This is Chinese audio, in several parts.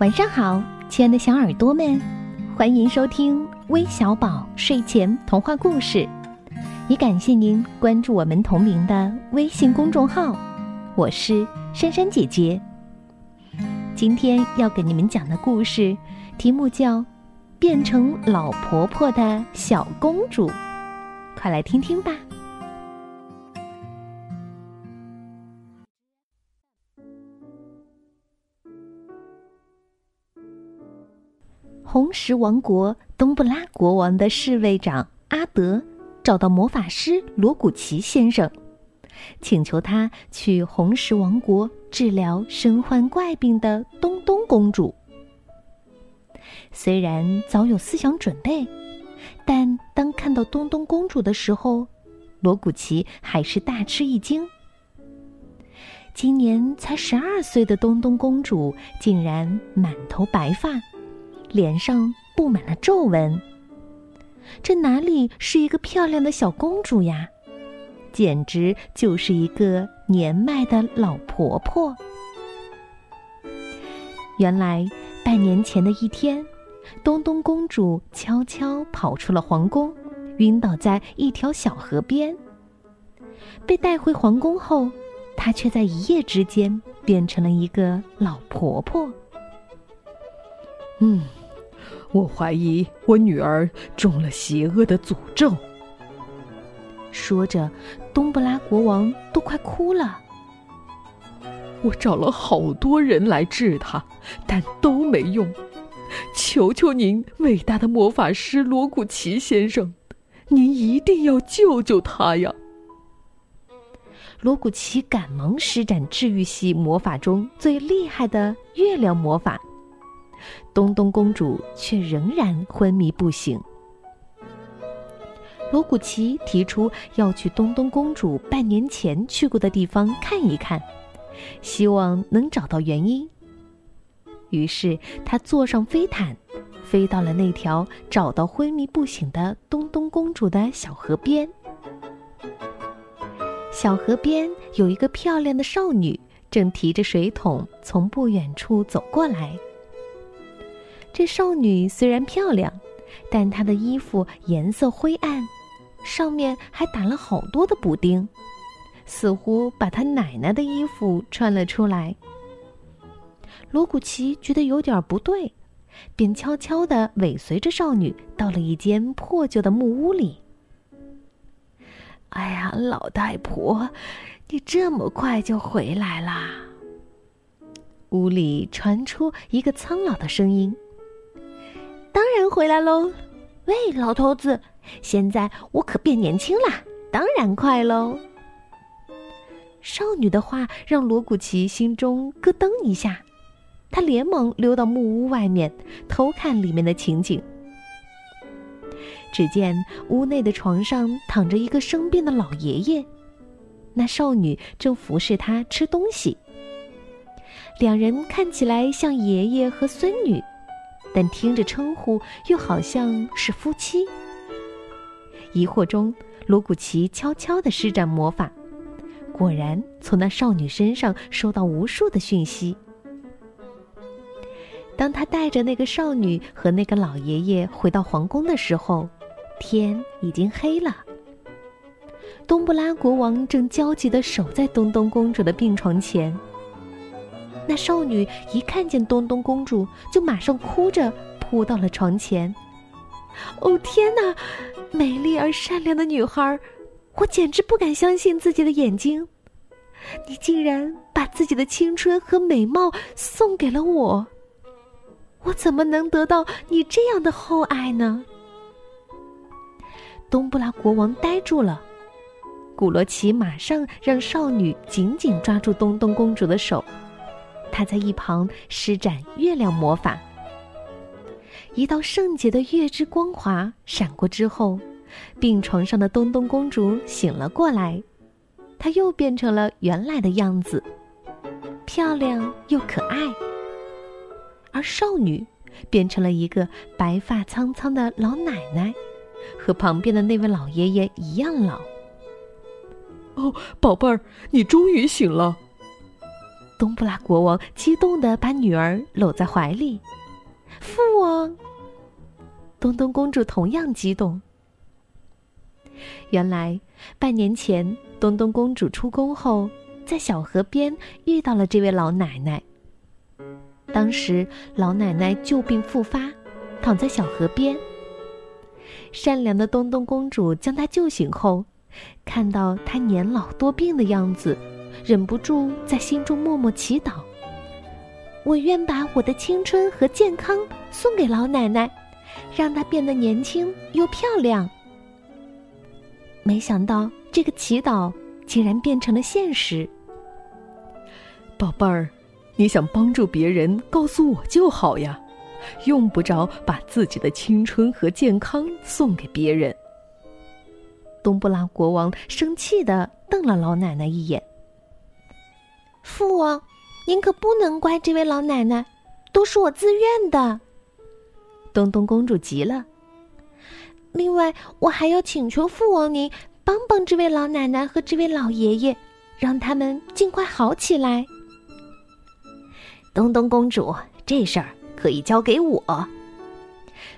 晚上好，亲爱的小耳朵们，欢迎收听微小宝睡前童话故事。也感谢您关注我们同名的微信公众号，我是珊珊姐姐。今天要给你们讲的故事题目叫《变成老婆婆的小公主》，快来听听吧。红石王国东布拉国王的侍卫长阿德找到魔法师罗古奇先生，请求他去红石王国治疗身患怪病的东东公主。虽然早有思想准备，但当看到东东公主的时候，罗古奇还是大吃一惊。今年才十二岁的东东公主，竟然满头白发。脸上布满了皱纹，这哪里是一个漂亮的小公主呀？简直就是一个年迈的老婆婆。原来半年前的一天，东东公主悄悄跑出了皇宫，晕倒在一条小河边。被带回皇宫后，她却在一夜之间变成了一个老婆婆。嗯。我怀疑我女儿中了邪恶的诅咒。说着，东布拉国王都快哭了。我找了好多人来治她，但都没用。求求您，伟大的魔法师罗古奇先生，您一定要救救她呀！罗古奇赶忙施展治愈系魔法中最厉害的月亮魔法。东东公主却仍然昏迷不醒。罗古奇提出要去东东公主半年前去过的地方看一看，希望能找到原因。于是他坐上飞毯，飞到了那条找到昏迷不醒的东东公主的小河边。小河边有一个漂亮的少女，正提着水桶从不远处走过来。这少女虽然漂亮，但她的衣服颜色灰暗，上面还打了好多的补丁，似乎把她奶奶的衣服穿了出来。罗古奇觉得有点不对，便悄悄地尾随着少女到了一间破旧的木屋里。哎呀，老太婆，你这么快就回来啦！屋里传出一个苍老的声音。当然回来喽！喂，老头子，现在我可变年轻啦，当然快喽！少女的话让罗古奇心中咯噔一下，他连忙溜到木屋外面偷看里面的情景。只见屋内的床上躺着一个生病的老爷爷，那少女正服侍他吃东西。两人看起来像爷爷和孙女。但听着称呼又好像是夫妻。疑惑中，罗古奇悄悄地施展魔法，果然从那少女身上收到无数的讯息。当他带着那个少女和那个老爷爷回到皇宫的时候，天已经黑了。东布拉国王正焦急地守在东东公主的病床前。那少女一看见东东公主，就马上哭着扑到了床前。哦天哪，美丽而善良的女孩，我简直不敢相信自己的眼睛！你竟然把自己的青春和美貌送给了我，我怎么能得到你这样的厚爱呢？东布拉国王呆住了。古罗奇马上让少女紧紧抓住东东公主的手。他在一旁施展月亮魔法，一道圣洁的月之光华闪过之后，病床上的东东公主醒了过来，她又变成了原来的样子，漂亮又可爱。而少女变成了一个白发苍苍的老奶奶，和旁边的那位老爷爷一样老。哦，宝贝儿，你终于醒了。东布拉国王激动地把女儿搂在怀里。父王，东东公主同样激动。原来，半年前，东东公主出宫后，在小河边遇到了这位老奶奶。当时，老奶奶旧病复发，躺在小河边。善良的东东公主将她救醒后，看到她年老多病的样子，忍不住在心中默默祈祷：“我愿把我的青春和健康送给老奶奶，让她变得年轻又漂亮。”没想到，这个祈祷竟然变成了现实。宝贝儿，你想帮助别人，告诉我就好呀。用不着把自己的青春和健康送给别人。东布拉国王生气的瞪了老奶奶一眼。父王，您可不能怪这位老奶奶，都是我自愿的。东东公主急了。另外，我还要请求父王您帮帮这位老奶奶和这位老爷爷，让他们尽快好起来。东东公主，这事儿。可以交给我。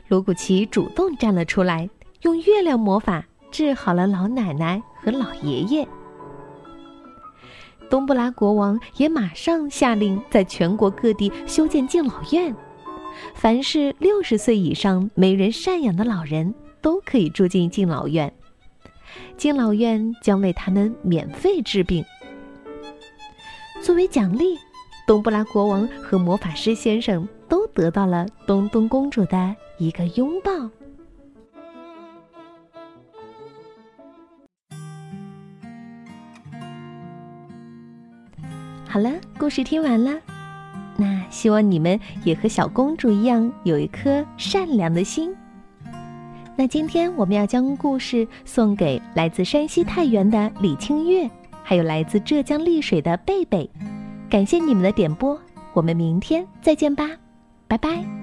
罗古奇主动站了出来，用月亮魔法治好了老奶奶和老爷爷。东布拉国王也马上下令，在全国各地修建敬老院，凡是六十岁以上没人赡养的老人都可以住进敬老院，敬老院将为他们免费治病。作为奖励。东布拉国王和魔法师先生都得到了东东公主的一个拥抱。好了，故事听完了，那希望你们也和小公主一样有一颗善良的心。那今天我们要将故事送给来自山西太原的李清月，还有来自浙江丽水的贝贝。感谢你们的点播，我们明天再见吧，拜拜。